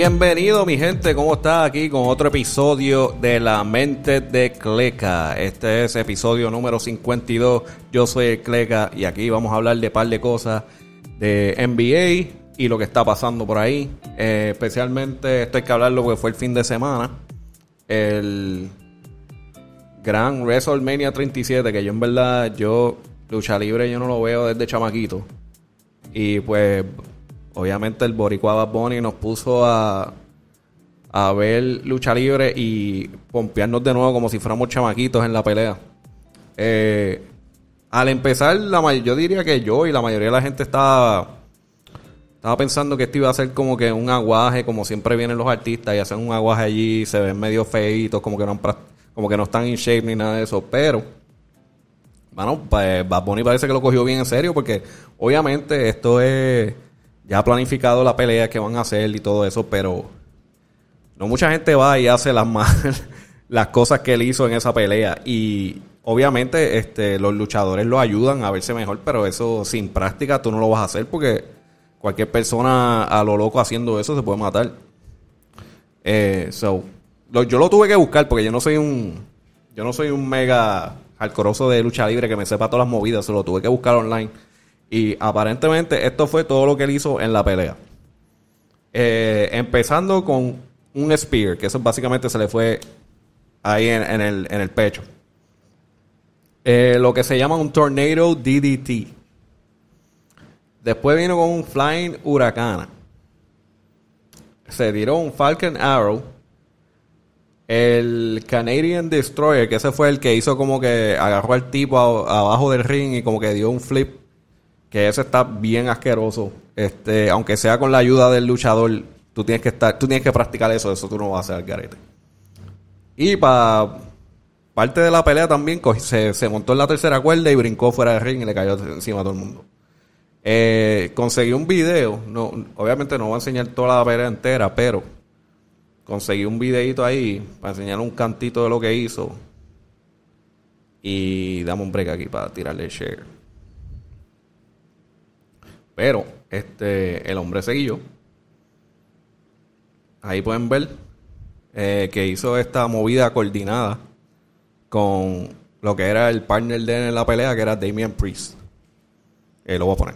Bienvenido mi gente, ¿cómo está? Aquí con otro episodio de La Mente de Cleca. Este es episodio número 52. Yo soy Cleca y aquí vamos a hablar de par de cosas de NBA y lo que está pasando por ahí. Eh, especialmente esto hay que hablar lo que fue el fin de semana. El gran WrestleMania 37, que yo en verdad, yo lucha libre yo no lo veo desde chamaquito. Y pues obviamente el Boricua Bad Bunny nos puso a, a ver lucha libre y pompearnos de nuevo como si fuéramos chamaquitos en la pelea. Eh, al empezar, la yo diría que yo y la mayoría de la gente estaba, estaba pensando que esto iba a ser como que un aguaje, como siempre vienen los artistas y hacen un aguaje allí, se ven medio feitos, como que no, como que no están en shape ni nada de eso, pero bueno, pues Bad Bunny parece que lo cogió bien en serio porque obviamente esto es ya ha planificado la pelea que van a hacer y todo eso, pero no mucha gente va y hace las las cosas que él hizo en esa pelea y obviamente este los luchadores lo ayudan a verse mejor, pero eso sin práctica tú no lo vas a hacer porque cualquier persona a lo loco haciendo eso se puede matar. Eh, so, yo lo tuve que buscar porque yo no soy un yo no soy un mega alcoroso de lucha libre que me sepa todas las movidas, se lo tuve que buscar online y aparentemente esto fue todo lo que él hizo en la pelea. Eh, empezando con un spear, que eso básicamente se le fue ahí en, el, pecho. Eh, lo que se llama un tornado DDT. Después vino con un flying huracana. Se tiró un Falcon Arrow. El Canadian Destroyer, que ese fue el que hizo como que agarró al tipo abajo del ring y como que dio un flip que ese está bien asqueroso. Este, aunque sea con la ayuda del luchador, tú tienes que estar, tú tienes que practicar eso, eso tú no vas a hacer garete. Y para parte de la pelea también se, montó en la tercera cuerda y brincó fuera del ring y le cayó encima a todo el mundo. Eh, conseguí un video, no, obviamente no voy a enseñar toda la pelea entera, pero conseguí un videito ahí para enseñar un cantito de lo que hizo. Y dame un break aquí para tirarle share. Pero este, el hombre siguió. Ahí pueden ver eh, que hizo esta movida coordinada con lo que era el partner de él en la pelea, que era Damian Priest. Eh, lo voy a poner.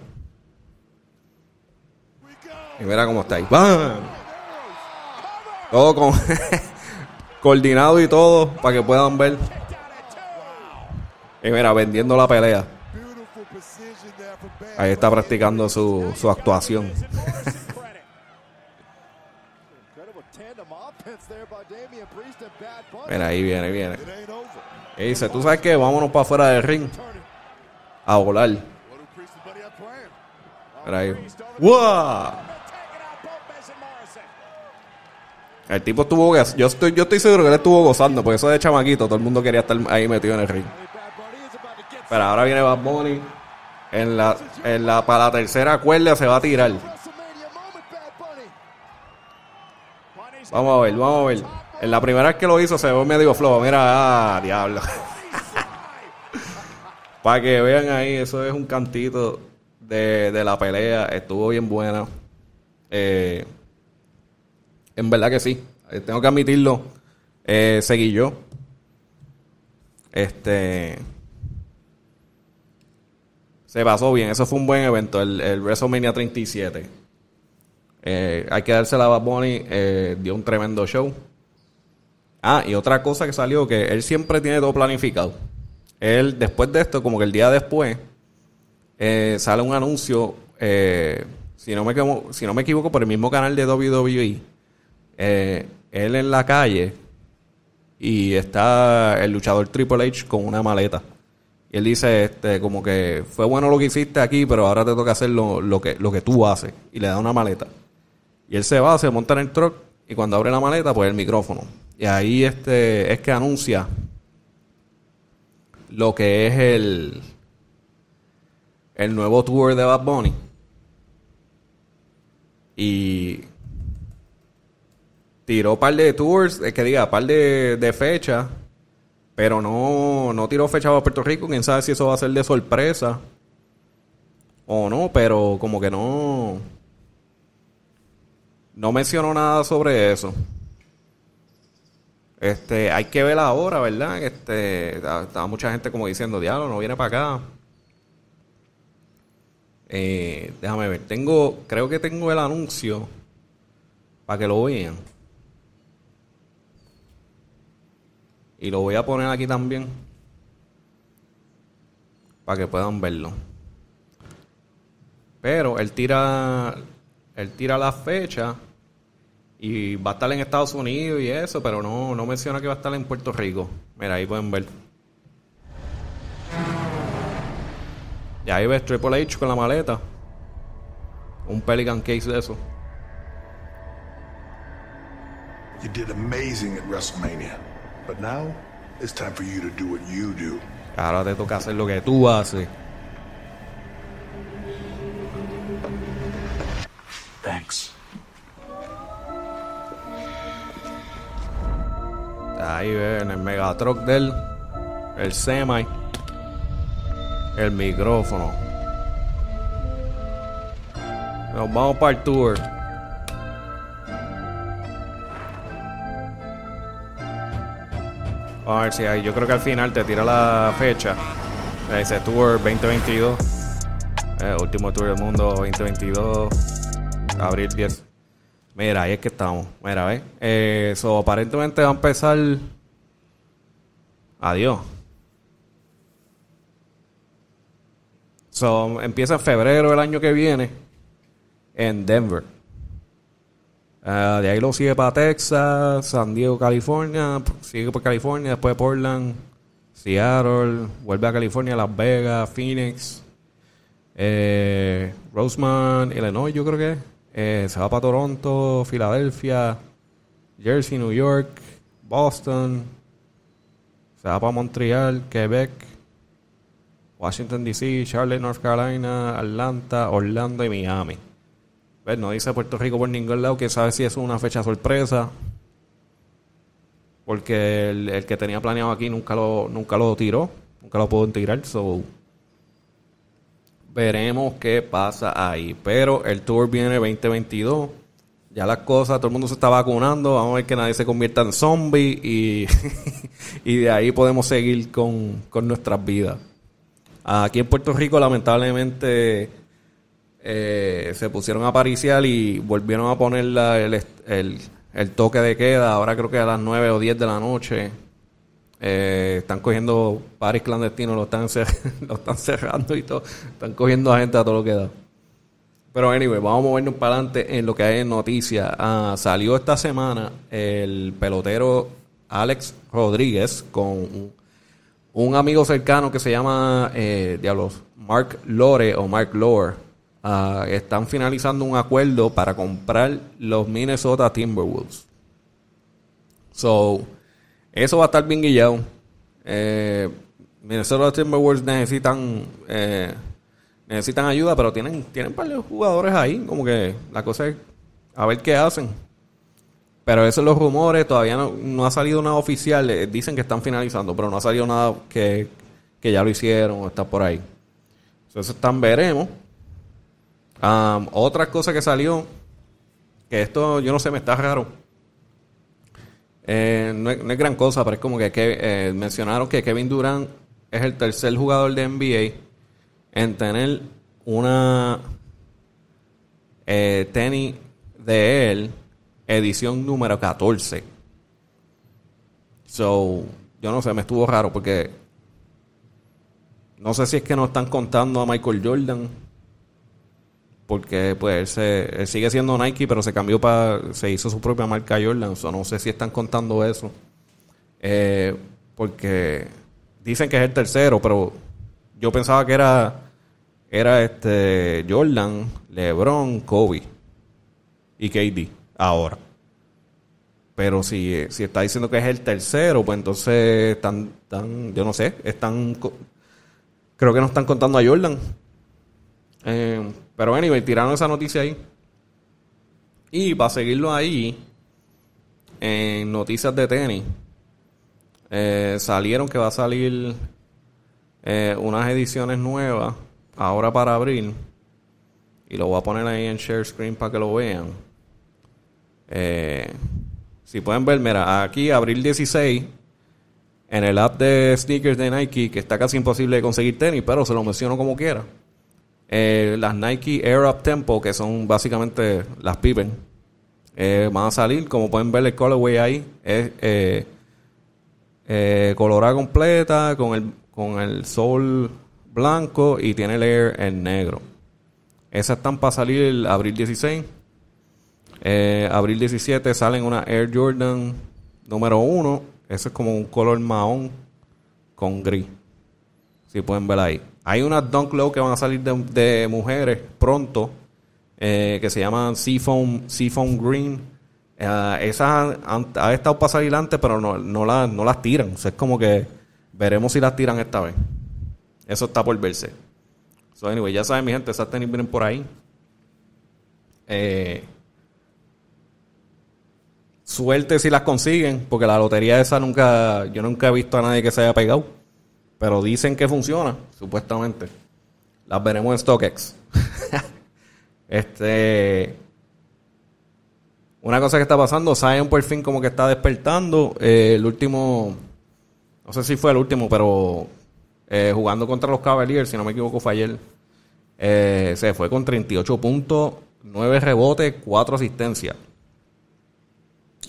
Y mira cómo está ahí. Todo con coordinado y todo para que puedan ver. Y mira, vendiendo la pelea. Ahí está practicando su, su actuación. Mira, ahí viene, viene. Y dice, ¿tú sabes qué? Vámonos para afuera del ring. A volar. Mira ahí. ¡Wow! El tipo estuvo... Yo estoy, yo estoy seguro que él estuvo gozando, porque eso de chamaquito, todo el mundo quería estar ahí metido en el ring. Pero ahora viene Bad Bunny. En la, en la, para la tercera cuerda se va a tirar. Vamos a ver, vamos a ver. En la primera vez que lo hizo se ve medio flojo. Mira, ah, diablo. para que vean ahí, eso es un cantito de, de la pelea. Estuvo bien buena. Eh, en verdad que sí. Eh, tengo que admitirlo. Eh, seguí yo. Este. Se pasó bien, eso fue un buen evento, el, WrestleMania 37. Eh, hay que darse a Bad Bunny, eh, dio un tremendo show. Ah, y otra cosa que salió, que él siempre tiene todo planificado. Él, después de esto, como que el día después, eh, sale un anuncio, si, no me, si no me equivoco, por el mismo canal de WWE. él en la calle y está el luchador Triple H con una maleta. Y él dice, este, como que fue bueno lo que hiciste aquí, pero ahora te toca hacer lo, que, lo que tú haces. Y le da una maleta. Y él se va, se monta en el truck y cuando abre la maleta, pues el micrófono. Y ahí este, es que anuncia lo que es el, el nuevo tour de Bad Bunny. Y tiró un par de tours, es que diga, par de, de fechas pero no, no tiró fecha para Puerto Rico. Quién sabe si eso va a ser de sorpresa o no, pero como que no. no mencionó nada sobre eso. Este, hay que ver ahora, ¿verdad? Este, estaba mucha gente como diciendo, diablo, no viene para acá. Eh, déjame ver, tengo, creo que tengo el anuncio para que lo vean. Y lo voy a poner aquí también para que puedan verlo. Pero él tira él tira la fecha y va a estar en Estados Unidos y eso, pero no, no menciona que va a estar en Puerto Rico. Mira, ahí pueden ver. Y ahí ves Triple H con la maleta. Un Pelican case de eso. You did amazing at WrestleMania. But now it's time for you to do what you do. Ahora te toca hacer lo que tú haces. Thanks. Ahí ven el Megatruck del el semi, el micrófono. Nos vamos para el tour. A ver si hay. Yo creo que al final te tira la fecha. Dice Tour 2022. Eh, último Tour del Mundo 2022. Abril 10. Mira, ahí es que estamos. Mira, ¿ves? Eh, eso aparentemente va a empezar. Adiós. So, empieza en febrero del año que viene en Denver. Ah, de ahí lo sigue para Texas, San Diego, California, sigue por California, después Portland, Seattle, vuelve a California, Las Vegas, Phoenix, eh, Roseman, Illinois, yo creo que eh, se va para Toronto, Filadelfia, Jersey, New York, Boston, se va para Montreal, Quebec, Washington DC, Charlotte, North Carolina, Atlanta, Orlando y Miami. Pues no dice Puerto Rico por ningún lado, que sabe si es una fecha sorpresa. Porque el, que tenía planeado aquí nunca lo, nunca lo tiró, nunca lo pudo tirar. So, veremos qué pasa ahí. Pero el tour viene 2022. Ya las cosas, todo el mundo se está vacunando. Vamos a ver que nadie se convierta en zombie. Y, y de ahí podemos seguir con, con nuestras vidas. Aquí en Puerto Rico, lamentablemente eh, se pusieron a pariciar y volvieron a poner el, toque de queda. Ahora creo que a las 9 o 10 de la noche. Eh, están cogiendo paris clandestinos, lo están, lo están cerrando y todo. Están cogiendo a gente a todo lo que da. Pero anyway, vamos a movernos para adelante en lo que hay en noticias. Ah, salió esta semana el pelotero Alex Rodríguez con un, amigo cercano que se llama, eh, diablos, Mark Lore o Mark Lore. Ah, están finalizando un acuerdo para comprar los Minnesota Timberwolves. So, eso va a estar bien guillado. Eh, Minnesota Timberwolves necesitan eh, necesitan ayuda, pero tienen tienen de jugadores ahí. Como que la cosa es a ver qué hacen. Pero esos son los rumores. Todavía no, ha salido nada oficial. Eh, dicen que están finalizando, pero no ha salido nada que, que ya lo hicieron o está por ahí. Entonces, están veremos. Um, otra cosa que salió, que esto yo no sé, me está raro. Eh, no, es, gran cosa, pero es como que, eh, mencionaron que Kevin Durant es el tercer jugador de NBA en tener una eh, tenis de él, edición número 14. So, yo no sé, me estuvo raro porque no sé si es que no están contando a Michael Jordan porque pues él, sigue siendo Nike, pero se cambió para, se hizo su propia marca Jordan, o no sé si están contando eso, eh, porque dicen que es el tercero, pero yo pensaba que era, era este Jordan, LeBron, Kobe y KD, ahora. Pero si, si está diciendo que es el tercero, pues entonces están, están yo no sé, están, creo que no están contando a Jordan. Eh, pero anyway, tiraron esa noticia ahí. Y para seguirlo ahí, en noticias de tenis, eh, salieron que va a salir eh, unas ediciones nuevas ahora para abril. Y lo voy a poner ahí en share screen para que lo vean. Eh, si pueden ver, mira, aquí abril 16, en el app de sneakers de Nike, que está casi imposible de conseguir tenis, pero se lo menciono como quiera. Eh, las Nike Air Up Tempo, que son básicamente las Pippen, eh, van a salir. Como pueden ver, el colorway ahí es eh, colorada completa con el, con el sol blanco y tiene el air en negro. Esas están para salir el abril 16. Eh, abril 17 salen una Air Jordan número 1. Ese es como un color marrón con gris. Si pueden ver ahí. Hay unas Dunk Low que van a salir de, mujeres pronto. eh, que se llaman Seafoam, Seafoam Green. Eh, esas han, estado para salir antes, pero no, no, las, no las tiran. O sea, es como que veremos si las tiran esta vez. Eso está por verse. So, anyway, ya saben, mi gente, esas tenis vienen por ahí. Eh, suerte si las consiguen, porque la lotería esa nunca, yo nunca he visto a nadie que se haya pegado. Pero dicen que funciona, supuestamente. Las veremos en StockX. este. Una cosa que está pasando, Zion por fin como que está despertando. Eh, el último, no sé si fue el último, pero eh, jugando contra los Cavaliers, si no me equivoco, fue ayer. Eh, se fue con 38 puntos, 9 rebotes, 4 asistencias.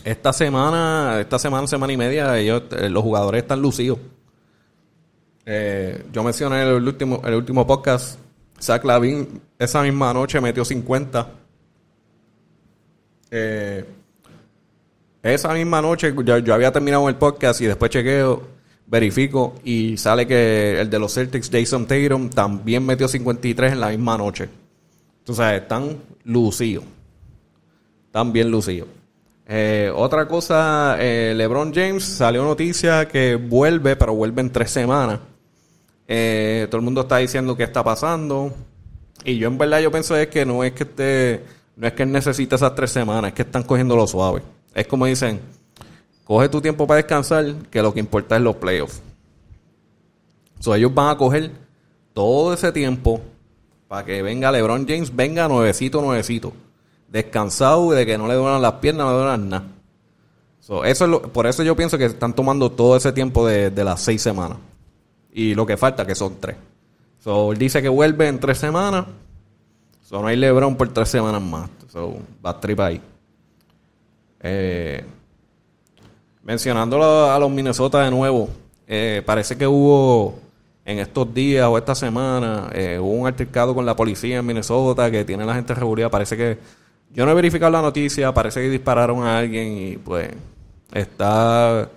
Esta semana, esta semana, semana y media, ellos, los jugadores están lucidos. Eh, yo mencioné en el último, el último podcast, Zach Lavin esa misma noche metió 50. Eh, esa misma noche yo, había terminado el podcast y después chequeo, verifico y sale que el de los Celtics, Jason Tatum, también metió 53 en la misma noche. Entonces están lucidos. Están bien lucidos. Eh, otra cosa, LeBron James salió noticia que vuelve, pero vuelve en tres semanas. Eh, todo el mundo está diciendo qué está pasando. Y yo en verdad yo pienso es que no es que esté, no es que él necesite esas tres semanas, es que están cogiendo lo suave. Es como dicen, coge tu tiempo para descansar, que lo que importa es los playoffs. So, ellos van a coger todo ese tiempo para que venga LeBron James, venga nuevecito, nuevecito. Descansado de que no le duelan las piernas, no le duelan nada. So, eso es lo- por eso yo pienso que están tomando todo ese tiempo de, de las seis semanas. Y lo que falta, que son tres. So, él dice que vuelve en tres semanas. So, no hay LeBron por tres semanas más. So, va trip ahí. Eh, mencionándolo a los Minnesota de nuevo, eh, parece que hubo en estos días o esta semana, eh, hubo un altercado con la policía en Minnesota que tiene la gente reunida. Parece que, yo no he verificado la noticia, parece que dispararon a alguien y pues está,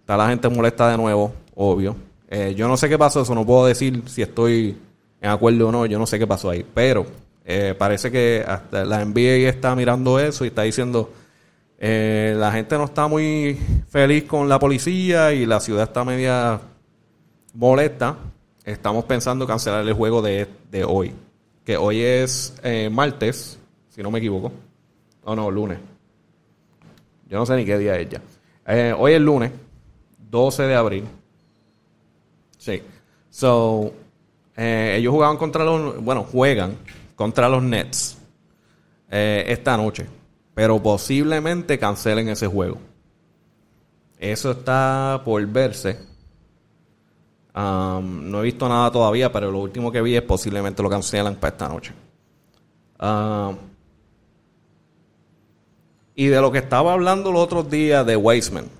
está la gente molesta de nuevo, obvio. Eh, yo no sé qué pasó, eso no puedo decir si estoy en acuerdo o no, yo no sé qué pasó ahí, pero eh, parece que hasta la NBA está mirando eso y está diciendo eh, la gente no está muy feliz con la policía y la ciudad está media molesta. Estamos pensando cancelar el juego de, de hoy, que hoy es martes, si no me equivoco. O no, lunes. Yo no sé ni qué día es ya. Hoy es lunes, 12 de abril. Sí. So, eh, ellos jugaban contra los, bueno, juegan contra los Nets eh, esta noche, pero posiblemente cancelen ese juego. Eso está por verse. Um, no he visto nada todavía, pero lo último que vi es posiblemente lo cancelan para esta noche. Um, y de lo que estaba hablando los otros días de Weisman.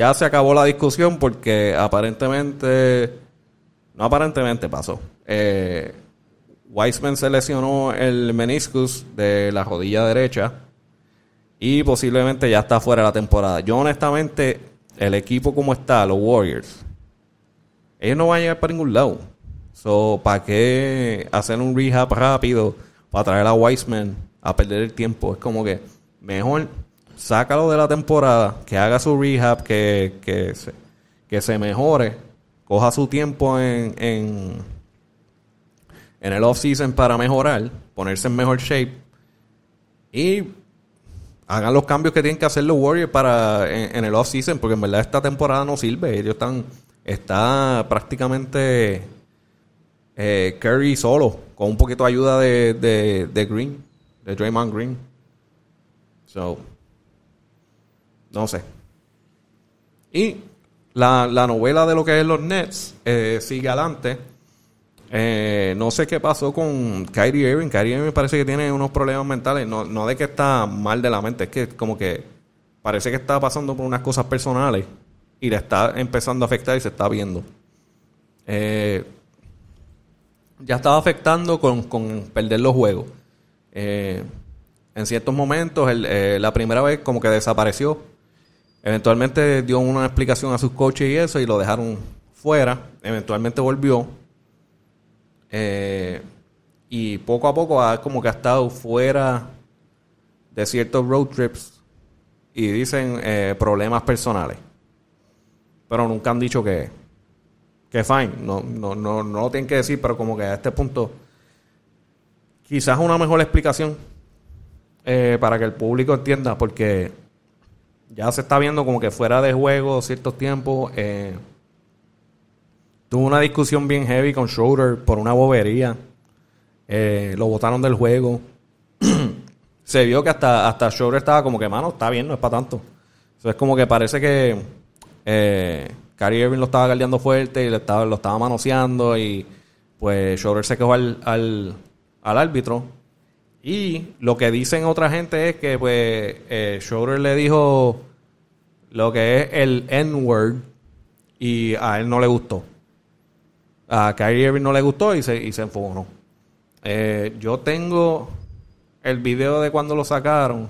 Ya se acabó la discusión porque aparentemente, no aparentemente pasó. Eh, Weisman se lesionó el meniscus de la rodilla derecha y posiblemente ya está fuera de la temporada. Yo honestamente, el equipo como está, los Warriors, ellos no van a llegar para ningún lado. So, ¿para qué hacer un rehab rápido para traer a Weisman a perder el tiempo? Es como que mejor sácalo de la temporada, que haga su rehab, que, que, se, que se mejore, coja su tiempo en, en, en el off-season para mejorar, ponerse en mejor shape y hagan los cambios que tienen que hacer los Warriors para en, el off-season, porque en verdad esta temporada no sirve. Ellos están, está prácticamente eh, Curry solo, con un poquito de ayuda de, de, de Green, de Draymond Green. So, no sé. Y la, la novela de lo que es los Nets eh, sigue adelante. Eh, no sé qué pasó con Kyrie Irving. Kyrie Irving parece que tiene unos problemas mentales. No, no de que está mal de la mente, es que como que parece que está pasando por unas cosas personales y le está empezando a afectar y se está viendo. Eh, ya estaba afectando con, con perder los juegos. En ciertos momentos, eh, la primera vez como que desapareció. Eventualmente dio una explicación a sus coaches y eso y lo dejaron fuera. Eventualmente volvió. Eh, y poco a poco ha como que ha estado fuera de ciertos road trips y dicen problemas personales. Pero nunca han dicho que, que fine. No, no, no, no lo tienen que decir, pero como que a este punto quizás una mejor explicación eh, para que el público entienda, porque ya se está viendo como que fuera de juego ciertos tiempos. Eh, tuvo una discusión bien heavy con Schroeder por una bobería. Eh, lo botaron del juego. se vio que hasta, hasta Schroeder estaba como que, mano, está bien, no es para tanto. Entonces, como que parece que eh, Irving lo estaba galdeando fuerte y lo estaba, lo estaba manoseando y pues Schroeder se quejó al, al, árbitro. Y lo que dicen otra gente es que pues eh, le dijo lo que es el N-word y a él no le gustó. A Kyrie Irving no le gustó y se, y se enfogó. Eh, yo tengo el video de cuando lo sacaron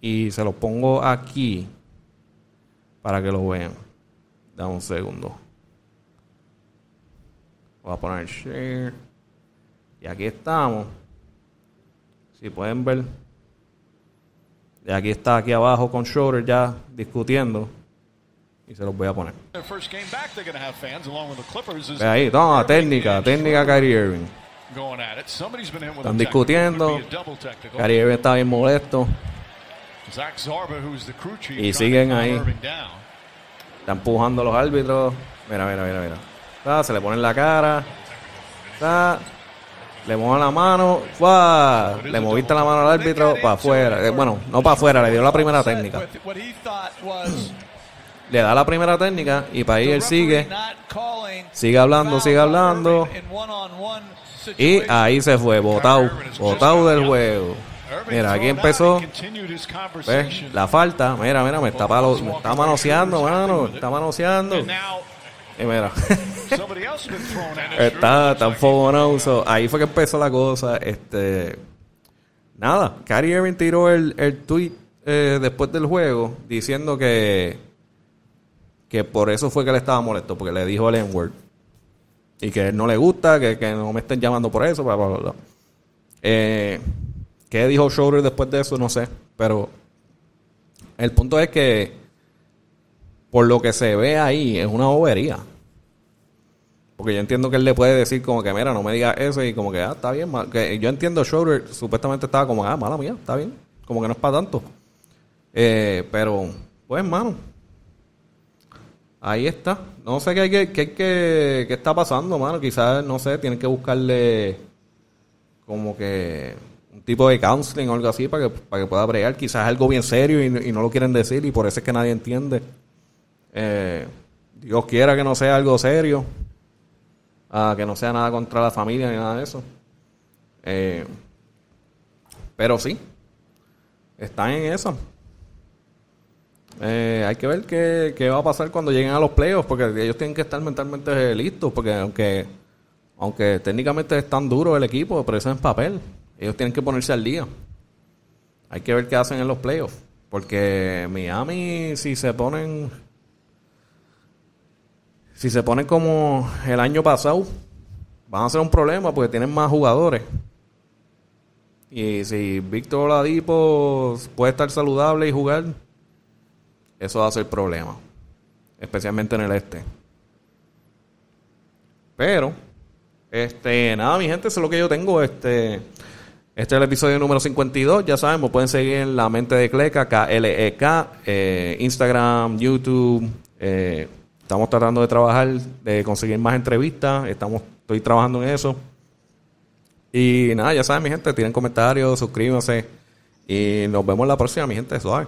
y se lo pongo aquí para que lo vean. Dame un segundo. Voy a poner share. Y aquí estamos. Si pueden ver. Y aquí está, aquí abajo con Schroeder ya discutiendo. Y se los voy a poner. Ve ahí, no, técnica, técnica Kyrie Irving. Están discutiendo. Kyrie Irving está bien molesto. Y siguen ahí. Está empujando a los árbitros. Mira, mira, mira, mira. se le pone en la cara. Le mueven la mano. Le moviste la mano al árbitro para afuera. Eh, bueno, no para afuera, le dio la primera técnica. Le da la primera técnica y para ahí él sigue. Sigue hablando, sigue hablando. Y ahí se fue, botado. Botado del juego. Mira, aquí empezó. La falta. Mira, mira, me está, palo, me está manoseando, mano. Me está manoseando. Y mira. está tan fogonoso. Ahí fue que empezó la cosa. Este. Nada. Kyrie Irving tiró el, el tweet eh, después del juego diciendo que. Que por eso fue que le estaba molesto. Porque le dijo el N-word. Y que no le gusta, que, que no me estén llamando por eso, bla, bla, bla. Eh, ¿Qué dijo Schroeder después de eso? No sé. Pero el punto es que por lo que se ve ahí es una bobería. Porque yo entiendo que él le puede decir como que, mira, no me digas eso y como que, ah, está bien. Que yo entiendo, Schroeder supuestamente estaba como, ah, mala mía, está bien. Como que no es para tanto. Eh, pero, pues, hermano. Ahí está. No sé qué, hay que, qué está pasando, mano. Quizás, no sé, tienen que buscarle como que un tipo de counseling o algo así para que, para que pueda bregar. Quizás algo bien serio y, no lo quieren decir y por eso es que nadie entiende. Eh, Dios quiera que no sea algo serio, que no sea nada contra la familia ni nada de eso. Eh, pero sí, están en eso. Eh, hay que ver qué, qué, va a pasar cuando lleguen a los playoffs, porque ellos tienen que estar mentalmente listos, porque aunque, aunque técnicamente es tan duro el equipo, pero eso es en papel. Ellos tienen que ponerse al día. Hay que ver qué hacen en los playoffs. Porque Miami, si se ponen. Si se ponen como el año pasado, van a ser un problema porque tienen más jugadores. Y si Víctor Oladipo puede estar saludable y jugar, eso va a ser problema. Especialmente en el este. Pero, este, nada, mi gente, eso es lo que yo tengo. Este. Este es el episodio número 52. Ya saben, pueden seguir en La Mente de Cleca, K-L-E-K, e eh, Instagram, YouTube. Eh, estamos tratando de trabajar, de conseguir más entrevistas. Estamos, estoy trabajando en eso. Y nada, ya saben, mi gente, tienen comentarios, suscríbanse. Y nos vemos la próxima, mi gente. Suave.